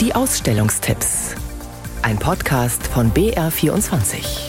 Die Ausstellungstipps. Ein Podcast von BR24.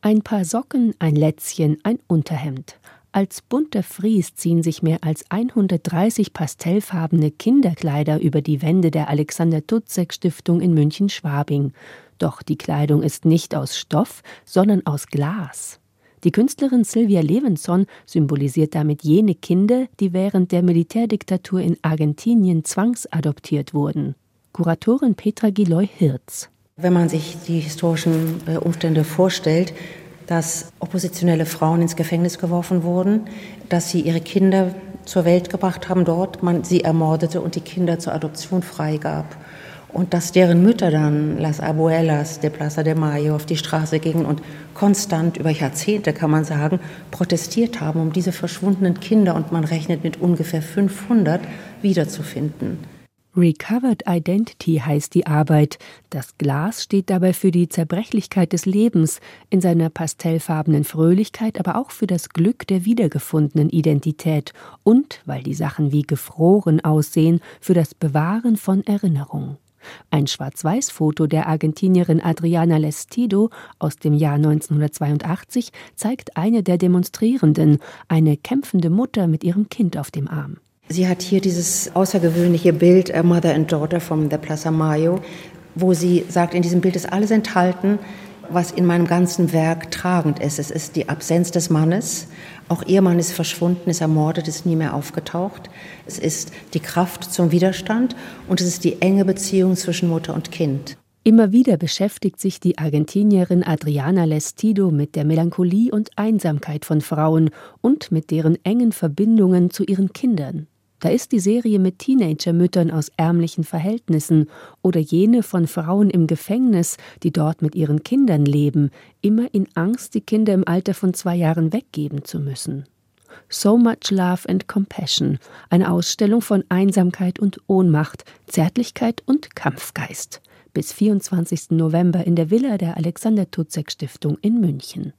Ein paar Socken, ein Lätzchen, ein Unterhemd. Als bunter Fries ziehen sich mehr als 130 pastellfarbene Kinderkleider über die Wände der Alexander Tutzek Stiftung in München-Schwabing. Doch die Kleidung ist nicht aus Stoff, sondern aus Glas. Die Künstlerin Sylvia Levinson symbolisiert damit jene Kinder, die während der Militärdiktatur in Argentinien zwangsadoptiert wurden. Kuratorin Petra Giloy-Hirz. Wenn man sich die historischen äh, Umstände vorstellt, dass oppositionelle Frauen ins Gefängnis geworfen wurden, dass sie ihre Kinder zur Welt gebracht haben dort, man sie ermordete und die Kinder zur Adoption freigab. Und dass deren Mütter dann, las abuelas de Plaza de Mayo, auf die Straße gingen und konstant über Jahrzehnte, kann man sagen, protestiert haben, um diese verschwundenen Kinder, und man rechnet mit ungefähr 500, wiederzufinden. Recovered Identity heißt die Arbeit. Das Glas steht dabei für die Zerbrechlichkeit des Lebens, in seiner pastellfarbenen Fröhlichkeit, aber auch für das Glück der wiedergefundenen Identität und, weil die Sachen wie gefroren aussehen, für das Bewahren von Erinnerung. Ein Schwarz-Weiß-Foto der Argentinierin Adriana Lestido aus dem Jahr 1982 zeigt eine der Demonstrierenden, eine kämpfende Mutter mit ihrem Kind auf dem Arm. Sie hat hier dieses außergewöhnliche Bild äh, Mother and Daughter from the Plaza Mayo, wo sie sagt, in diesem Bild ist alles enthalten, was in meinem ganzen Werk tragend ist. Es ist die Absenz des Mannes. Auch ihr Mann ist verschwunden, ist ermordet, ist nie mehr aufgetaucht. Es ist die Kraft zum Widerstand und es ist die enge Beziehung zwischen Mutter und Kind. Immer wieder beschäftigt sich die Argentinierin Adriana Lestido mit der Melancholie und Einsamkeit von Frauen und mit deren engen Verbindungen zu ihren Kindern. Da ist die Serie mit Teenagermüttern aus ärmlichen Verhältnissen oder jene von Frauen im Gefängnis, die dort mit ihren Kindern leben, immer in Angst, die Kinder im Alter von zwei Jahren weggeben zu müssen. So Much Love and Compassion, eine Ausstellung von Einsamkeit und Ohnmacht, Zärtlichkeit und Kampfgeist. Bis 24. November in der Villa der Alexander Tutzek Stiftung in München.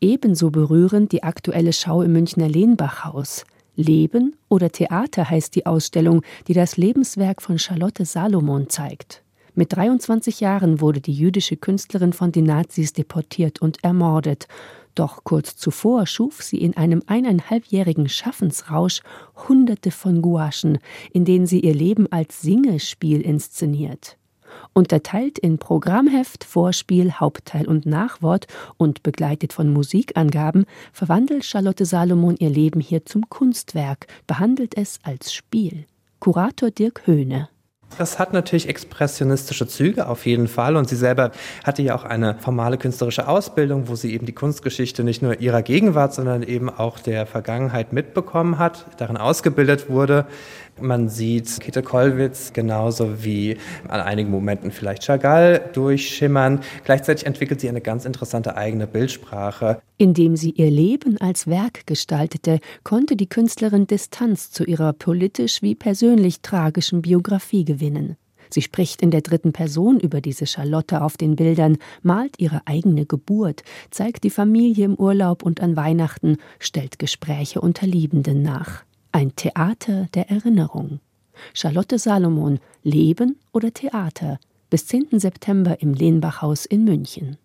Ebenso berührend die aktuelle Schau im Münchner Lehnbachhaus. Leben oder Theater heißt die Ausstellung, die das Lebenswerk von Charlotte Salomon zeigt. Mit 23 Jahren wurde die jüdische Künstlerin von den Nazis deportiert und ermordet. Doch kurz zuvor schuf sie in einem eineinhalbjährigen Schaffensrausch Hunderte von Gouachen, in denen sie ihr Leben als Singespiel inszeniert. Unterteilt in Programmheft, Vorspiel, Hauptteil und Nachwort und begleitet von Musikangaben, verwandelt Charlotte Salomon ihr Leben hier zum Kunstwerk, behandelt es als Spiel. Kurator Dirk Höhne. Das hat natürlich expressionistische Züge auf jeden Fall. Und sie selber hatte ja auch eine formale künstlerische Ausbildung, wo sie eben die Kunstgeschichte nicht nur ihrer Gegenwart, sondern eben auch der Vergangenheit mitbekommen hat, darin ausgebildet wurde. Man sieht Käthe Kollwitz genauso wie an einigen Momenten vielleicht Chagall durchschimmern. Gleichzeitig entwickelt sie eine ganz interessante eigene Bildsprache. Indem sie ihr Leben als Werk gestaltete, konnte die Künstlerin Distanz zu ihrer politisch wie persönlich tragischen Biografie gewinnen. Sie spricht in der dritten Person über diese Charlotte auf den Bildern, malt ihre eigene Geburt, zeigt die Familie im Urlaub und an Weihnachten, stellt Gespräche unter Liebenden nach. Ein Theater der Erinnerung. Charlotte Salomon, Leben oder Theater? Bis 10. September im Lehnbachhaus in München.